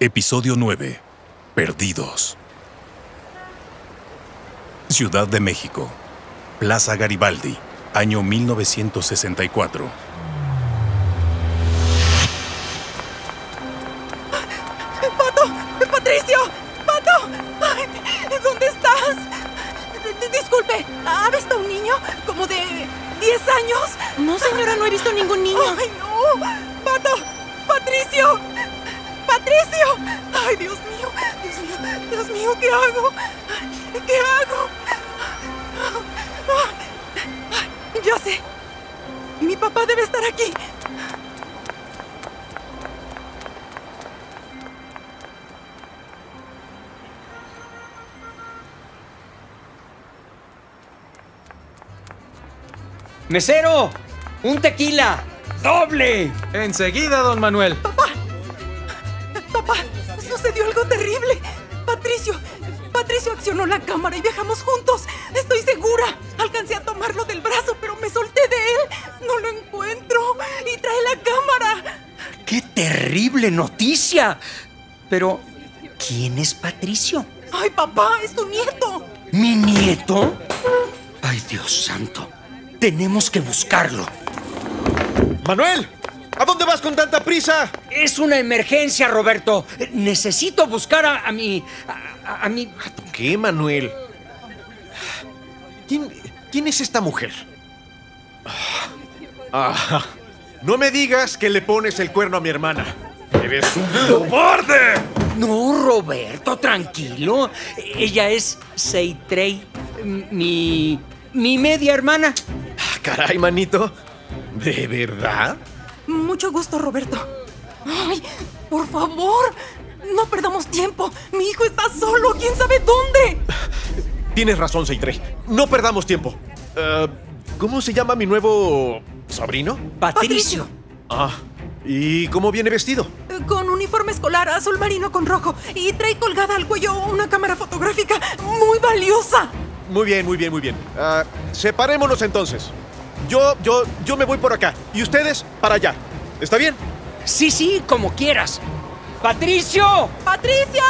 Episodio 9. Perdidos. Ciudad de México. Plaza Garibaldi. Año 1964. ¡Pato! ¡Patricio! ¡Pato! Ay, ¿Dónde estás? D- Disculpe, ¿ha visto un niño como de 10 años? No, señora, no he visto ningún niño. ¡Ay, no! ¡Pato! ¡Patricio! ¡Patricio! ¡Ay, Dios mío! ¡Dios mío! ¡Dios mío! ¿Qué hago? ¿Qué hago? Ya sé. Mi papá debe estar aquí. ¡Mesero! ¡Un tequila! ¡Doble! Enseguida, don Manuel. Papá, sucedió algo terrible. Patricio, Patricio accionó la cámara y viajamos juntos. Estoy segura. Alcancé a tomarlo del brazo, pero me solté de él. No lo encuentro. Y trae la cámara. ¡Qué terrible noticia! Pero, ¿quién es Patricio? Ay, papá, es tu nieto. ¿Mi nieto? Ay, Dios santo. Tenemos que buscarlo. Manuel, ¿a dónde vas con tanta prisa? Es una emergencia, Roberto. Necesito buscar a, a mi... A, mi... ¿Qué, Manuel? ¿Quién, quién es esta mujer? Ah, no me digas que le pones el cuerno a mi hermana. ¡Eres un cobarde! No, Roberto, tranquilo. Ella es Seitrey, mi... mi media hermana. Ah, Caray, manito. ¿De verdad? Mucho gusto, Roberto. Ay, por favor, no perdamos tiempo. Mi hijo está solo. ¿Quién sabe dónde? Tienes razón, Seitrey. No perdamos tiempo. Eh, ¿Cómo se llama mi nuevo sobrino? Patricio. Ah, ¿y cómo viene vestido? Eh, Con uniforme escolar azul marino con rojo y trae colgada al cuello una cámara fotográfica muy valiosa. Muy bien, muy bien, muy bien. Ah, separémonos entonces. Yo, yo, yo me voy por acá y ustedes para allá. ¿Está bien? Sí, sí, como quieras. ¡Patricio! ¡Patricio!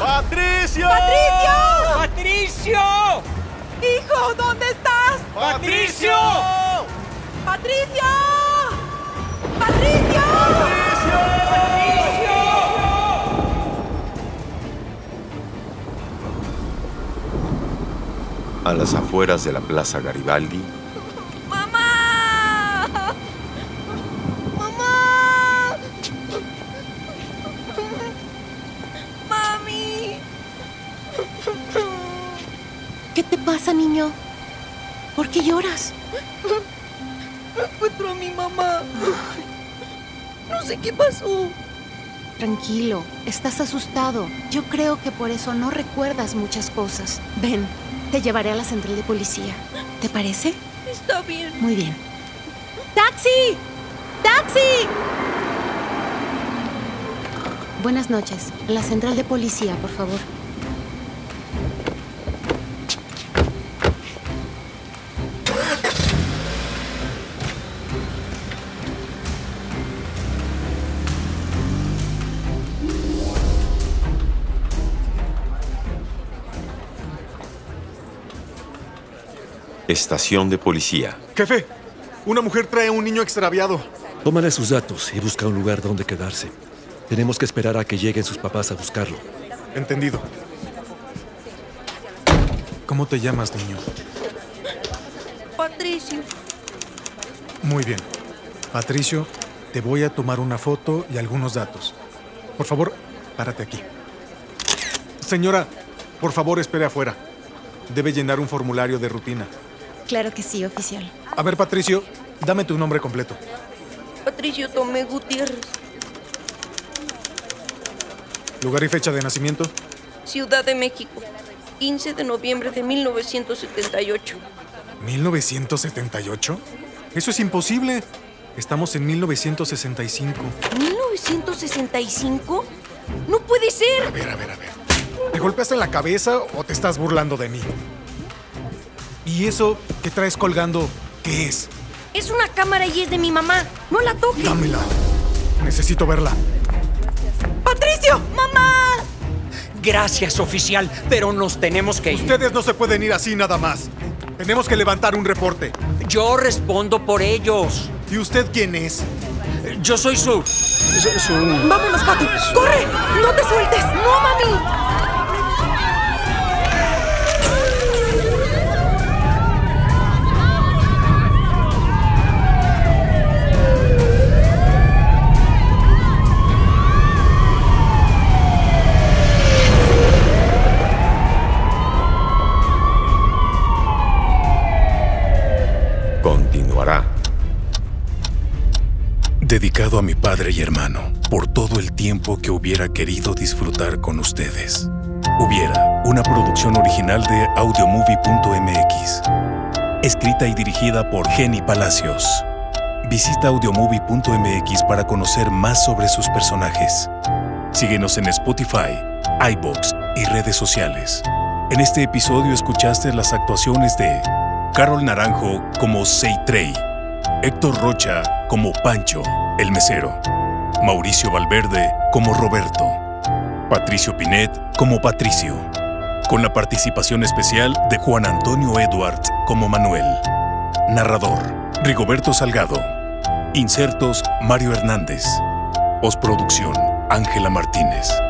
¡Patricio! ¡Patricio! ¡Patricio! ¡Hijo, ¿dónde estás? ¡Patricio! ¡Patricio! ¡Patricio! A las afueras de la Plaza Garibaldi, ¿Por qué lloras? No encuentro a mi mamá. No sé qué pasó. Tranquilo, estás asustado. Yo creo que por eso no recuerdas muchas cosas. Ven, te llevaré a la central de policía. ¿Te parece? Está bien. Muy bien. ¡Taxi! ¡Taxi! Buenas noches. La central de policía, por favor. Estación de policía. Jefe, una mujer trae a un niño extraviado. Tómale sus datos y busca un lugar donde quedarse. Tenemos que esperar a que lleguen sus papás a buscarlo. Entendido. ¿Cómo te llamas, niño? Patricio. Muy bien. Patricio, te voy a tomar una foto y algunos datos. Por favor, párate aquí. Señora, por favor, espere afuera. Debe llenar un formulario de rutina. Claro que sí, oficial. A ver, Patricio, dame tu nombre completo. Patricio Tomé Gutiérrez. Lugar y fecha de nacimiento. Ciudad de México, 15 de noviembre de 1978. ¿1978? Eso es imposible. Estamos en 1965. ¿1965? ¡No puede A ser! ver, a ver, a ver. ¿Te golpeaste en la cabeza o te estás burlando de mí? ¿Y eso que traes colgando, qué es? Es una cámara y es de mi mamá. No la toque. Dámela. Necesito verla. ¡Patricio! ¡Mamá! Gracias, oficial, pero nos tenemos que ir. Ustedes no se pueden ir así nada más. Tenemos que levantar un reporte. Yo respondo por ellos. ¿Y usted quién es? Yo soy su... su- su- ¡Vámonos, Pati! ¡Corre! ¡No te sueltes! ¡No, mami! Continuará. Dedicado a mi padre y hermano, por todo el tiempo que hubiera querido disfrutar con ustedes. Hubiera, una producción original de audiomovie.mx. Escrita y dirigida por Jenny Palacios. Visita audiomovie.mx para conocer más sobre sus personajes. Síguenos en Spotify, iBox y redes sociales. En este episodio escuchaste las actuaciones de Carol Naranjo como Seitrey, Héctor Rocha como Pancho, el mesero, Mauricio Valverde como Roberto, Patricio Pinet como Patricio, con la participación especial de Juan Antonio Edwards como Manuel, narrador Rigoberto Salgado, insertos Mario Hernández, postproducción Ángela Martínez.